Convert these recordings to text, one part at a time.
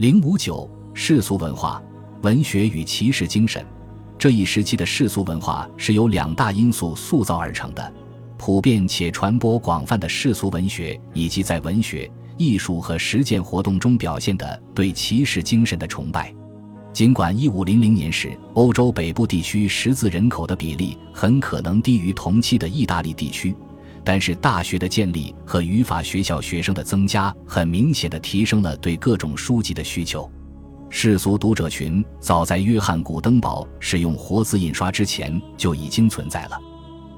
零五九世俗文化、文学与骑士精神。这一时期的世俗文化是由两大因素塑造而成的：普遍且传播广泛的世俗文学，以及在文学、艺术和实践活动中表现的对骑士精神的崇拜。尽管一五零零年时欧洲北部地区识字人口的比例很可能低于同期的意大利地区。但是，大学的建立和语法学校学生的增加，很明显的提升了对各种书籍的需求。世俗读者群早在约翰·古登堡使用活字印刷之前就已经存在了。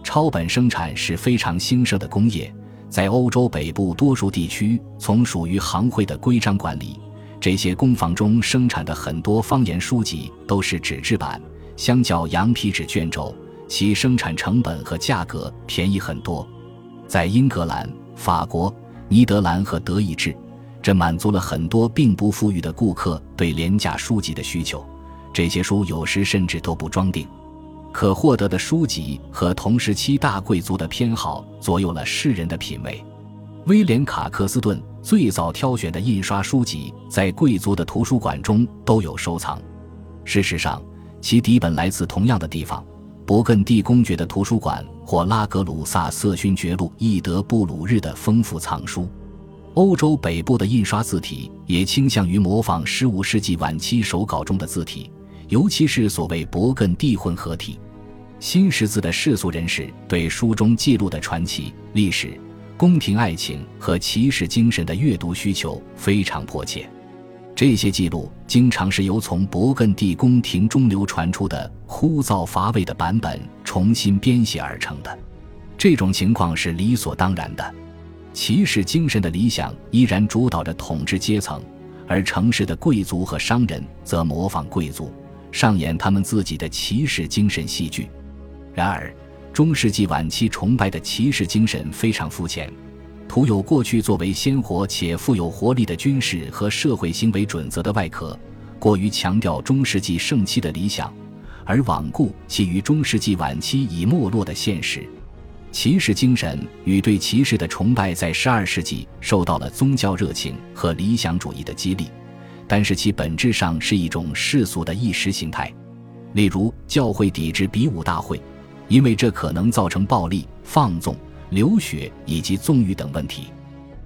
抄本生产是非常兴盛的工业，在欧洲北部多数地区，从属于行会的规章管理。这些工坊中生产的很多方言书籍都是纸质版，相较羊皮纸卷轴，其生产成本和价格便宜很多。在英格兰、法国、尼德兰和德意志，这满足了很多并不富裕的顾客对廉价书籍的需求。这些书有时甚至都不装订。可获得的书籍和同时期大贵族的偏好左右了世人的品味。威廉·卡克斯顿最早挑选的印刷书籍在贵族的图书馆中都有收藏。事实上，其底本来自同样的地方。勃艮第公爵的图书馆或拉格鲁萨瑟勋爵录易德布鲁日的丰富藏书，欧洲北部的印刷字体也倾向于模仿15世纪晚期手稿中的字体，尤其是所谓勃艮第混合体。新识字的世俗人士对书中记录的传奇、历史、宫廷爱情和骑士精神的阅读需求非常迫切。这些记录经常是由从勃艮第宫廷中流传出的枯燥乏味的版本重新编写而成的。这种情况是理所当然的。骑士精神的理想依然主导着统治阶层，而城市的贵族和商人则模仿贵族，上演他们自己的骑士精神戏剧。然而，中世纪晚期崇拜的骑士精神非常肤浅。涂有过去作为鲜活且富有活力的军事和社会行为准则的外壳，过于强调中世纪盛期的理想，而罔顾其于中世纪晚期已没落的现实。骑士精神与对骑士的崇拜在十二世纪受到了宗教热情和理想主义的激励，但是其本质上是一种世俗的意识形态。例如，教会抵制比武大会，因为这可能造成暴力放纵。流血以及纵欲等问题，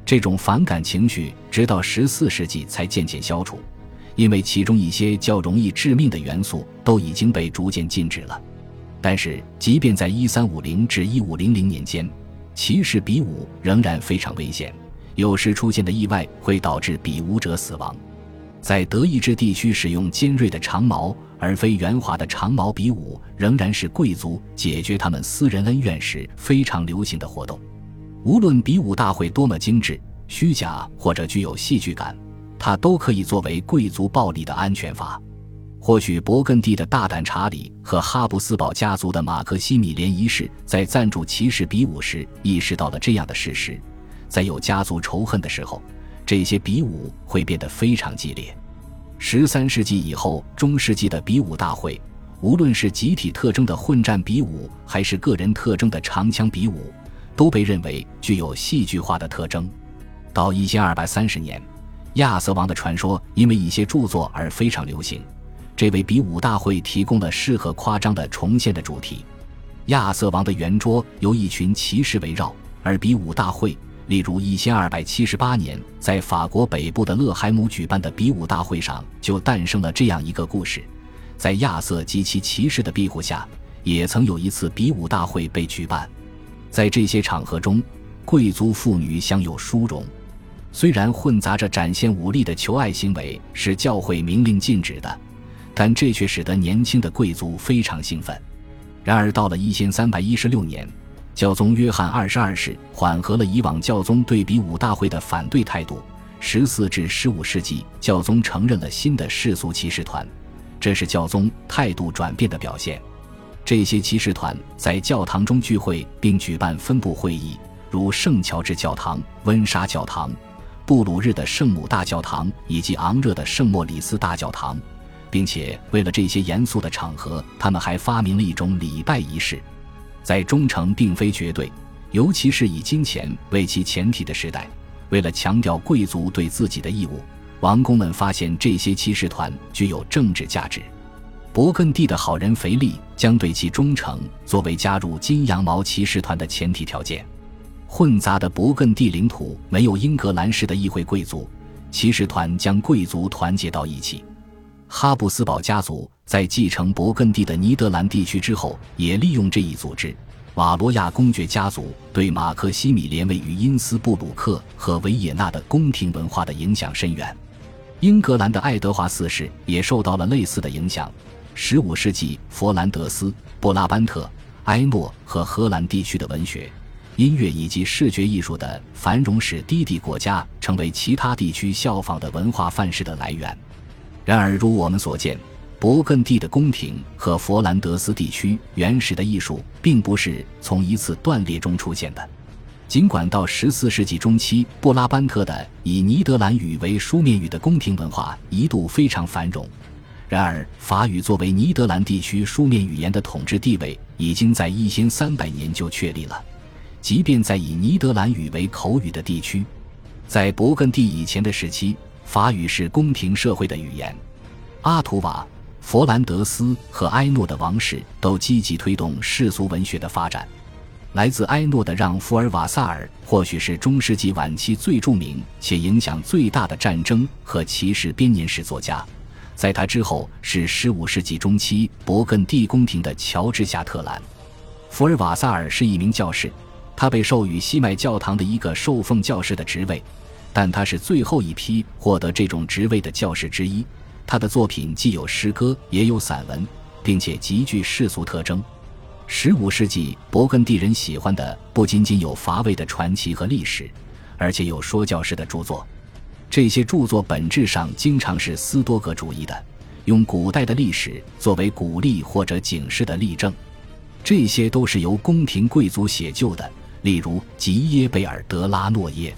这种反感情绪直到十四世纪才渐渐消除，因为其中一些较容易致命的元素都已经被逐渐禁止了。但是，即便在一三五零至一五零零年间，骑士比武仍然非常危险，有时出现的意外会导致比武者死亡。在德意志地区，使用尖锐的长矛而非圆滑的长矛比武，仍然是贵族解决他们私人恩怨时非常流行的活动。无论比武大会多么精致、虚假或者具有戏剧感，它都可以作为贵族暴力的安全阀。或许勃艮第的大胆查理和哈布斯堡家族的马克西米连一世在赞助骑士比武时意识到了这样的事实：在有家族仇恨的时候。这些比武会变得非常激烈。十三世纪以后，中世纪的比武大会，无论是集体特征的混战比武，还是个人特征的长枪比武，都被认为具有戏剧化的特征。到一千二百三十年，亚瑟王的传说因为一些著作而非常流行，这为比武大会提供了适合夸张的重现的主题。亚瑟王的圆桌由一群骑士围绕，而比武大会。例如，一千二百七十八年，在法国北部的勒海姆举办的比武大会上，就诞生了这样一个故事：在亚瑟及其骑士的庇护下，也曾有一次比武大会被举办。在这些场合中，贵族妇女享有殊荣，虽然混杂着展现武力的求爱行为是教会明令禁止的，但这却使得年轻的贵族非常兴奋。然而，到了一千三百一十六年。教宗约翰二十二世缓和了以往教宗对比武大会的反对态度。十四至十五世纪，教宗承认了新的世俗骑士团，这是教宗态度转变的表现。这些骑士团在教堂中聚会，并举办分部会议，如圣乔治教堂、温莎教堂、布鲁日的圣母大教堂以及昂热的圣莫里斯大教堂，并且为了这些严肃的场合，他们还发明了一种礼拜仪式。在忠诚并非绝对，尤其是以金钱为其前提的时代，为了强调贵族对自己的义务，王公们发现这些骑士团具有政治价值。勃艮第的好人腓力将对其忠诚作为加入金羊毛骑士团的前提条件。混杂的勃艮第领土没有英格兰式的议会贵族，骑士团将贵族团结到一起。哈布斯堡家族在继承勃艮第的尼德兰地区之后，也利用这一组织。瓦罗亚公爵家族对马克西米连位于因斯布鲁克和维也纳的宫廷文化的影响深远。英格兰的爱德华四世也受到了类似的影响。十五世纪，佛兰德斯、布拉班特、埃诺和荷兰地区的文学、音乐以及视觉艺术的繁荣，使低地国家成为其他地区效仿的文化范式的来源。然而，如我们所见，勃艮第的宫廷和佛兰德斯地区原始的艺术并不是从一次断裂中出现的。尽管到十四世纪中期，布拉班特的以尼德兰语为书面语的宫廷文化一度非常繁荣。然而，法语作为尼德兰地区书面语言的统治地位，已经在一千三百年就确立了。即便在以尼德兰语为口语的地区，在勃艮第以前的时期，法语是宫廷社会的语言。阿图瓦、佛兰德斯和埃诺的王室都积极推动世俗文学的发展。来自埃诺的让·福尔瓦萨尔，或许是中世纪晚期最著名且影响最大的战争和骑士编年史作家。在他之后是15世纪中期勃艮第宫廷的乔治夏特兰。福尔瓦萨尔是一名教士，他被授予西麦教堂的一个受奉教士的职位，但他是最后一批获得这种职位的教士之一。他的作品既有诗歌也有散文，并且极具世俗特征。十五世纪勃艮第人喜欢的不仅仅有乏味的传奇和历史，而且有说教式的著作。这些著作本质上经常是斯多葛主义的，用古代的历史作为鼓励或者警示的例证。这些都是由宫廷贵族写就的，例如吉耶贝尔德拉诺耶。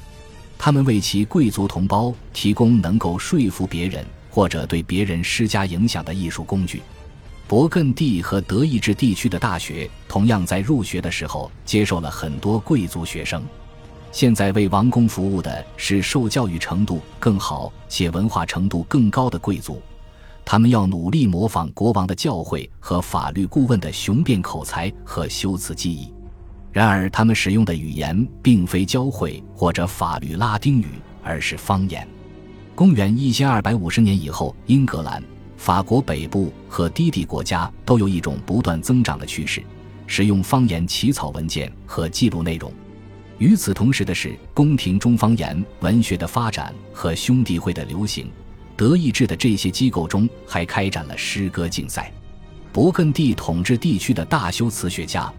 他们为其贵族同胞提供能够说服别人或者对别人施加影响的艺术工具。勃艮第和德意志地区的大学同样在入学的时候接受了很多贵族学生。现在为王宫服务的是受教育程度更好且文化程度更高的贵族，他们要努力模仿国王的教诲和法律顾问的雄辩口才和修辞技艺。然而，他们使用的语言并非教会或者法律拉丁语，而是方言。公元一千二百五十年以后，英格兰、法国北部和低地国家都有一种不断增长的趋势，使用方言起草文件和记录内容。与此同时的是，宫廷中方言文学的发展和兄弟会的流行。德意志的这些机构中还开展了诗歌竞赛。勃艮第统治地区的大修辞学家，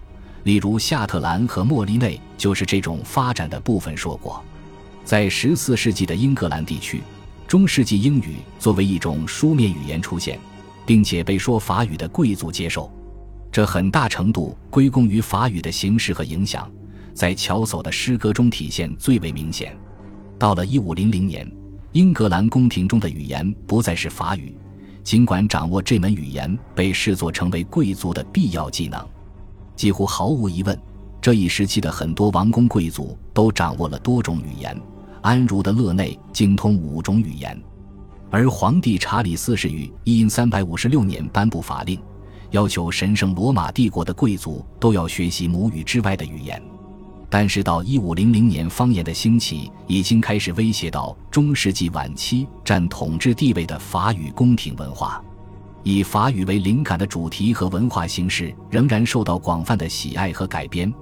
例如夏特兰和莫利内，就是这种发展的部分说过。在十四世纪的英格兰地区，中世纪英语作为一种书面语言出现，并且被说法语的贵族接受，这很大程度归功于法语的形式和影响。在乔叟的诗歌中体现最为明显。到了一五零零年，英格兰宫廷中的语言不再是法语，尽管掌握这门语言被视作成为贵族的必要技能。几乎毫无疑问，这一时期的很多王公贵族都掌握了多种语言。安茹的勒内精通五种语言，而皇帝查理四世于一因三百五十六年颁布法令，要求神圣罗马帝国的贵族都要学习母语之外的语言。但是到一五零零年，方言的兴起已经开始威胁到中世纪晚期占统治地位的法语宫廷文化。以法语为灵感的主题和文化形式仍然受到广泛的喜爱和改编，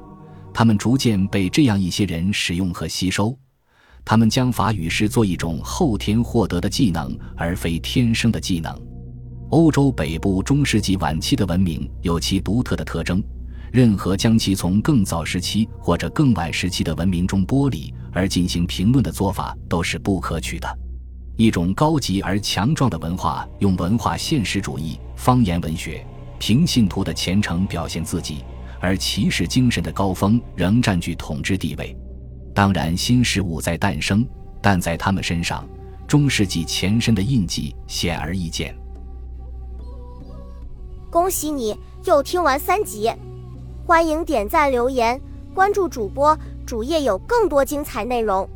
他们逐渐被这样一些人使用和吸收。他们将法语视作一种后天获得的技能，而非天生的技能。欧洲北部中世纪晚期的文明有其独特的特征。任何将其从更早时期或者更晚时期的文明中剥离而进行评论的做法都是不可取的。一种高级而强壮的文化用文化现实主义、方言文学、平信徒的虔诚表现自己，而骑士精神的高峰仍占据统治地位。当然，新事物在诞生，但在他们身上，中世纪前身的印记显而易见。恭喜你又听完三集。欢迎点赞、留言、关注主播，主页有更多精彩内容。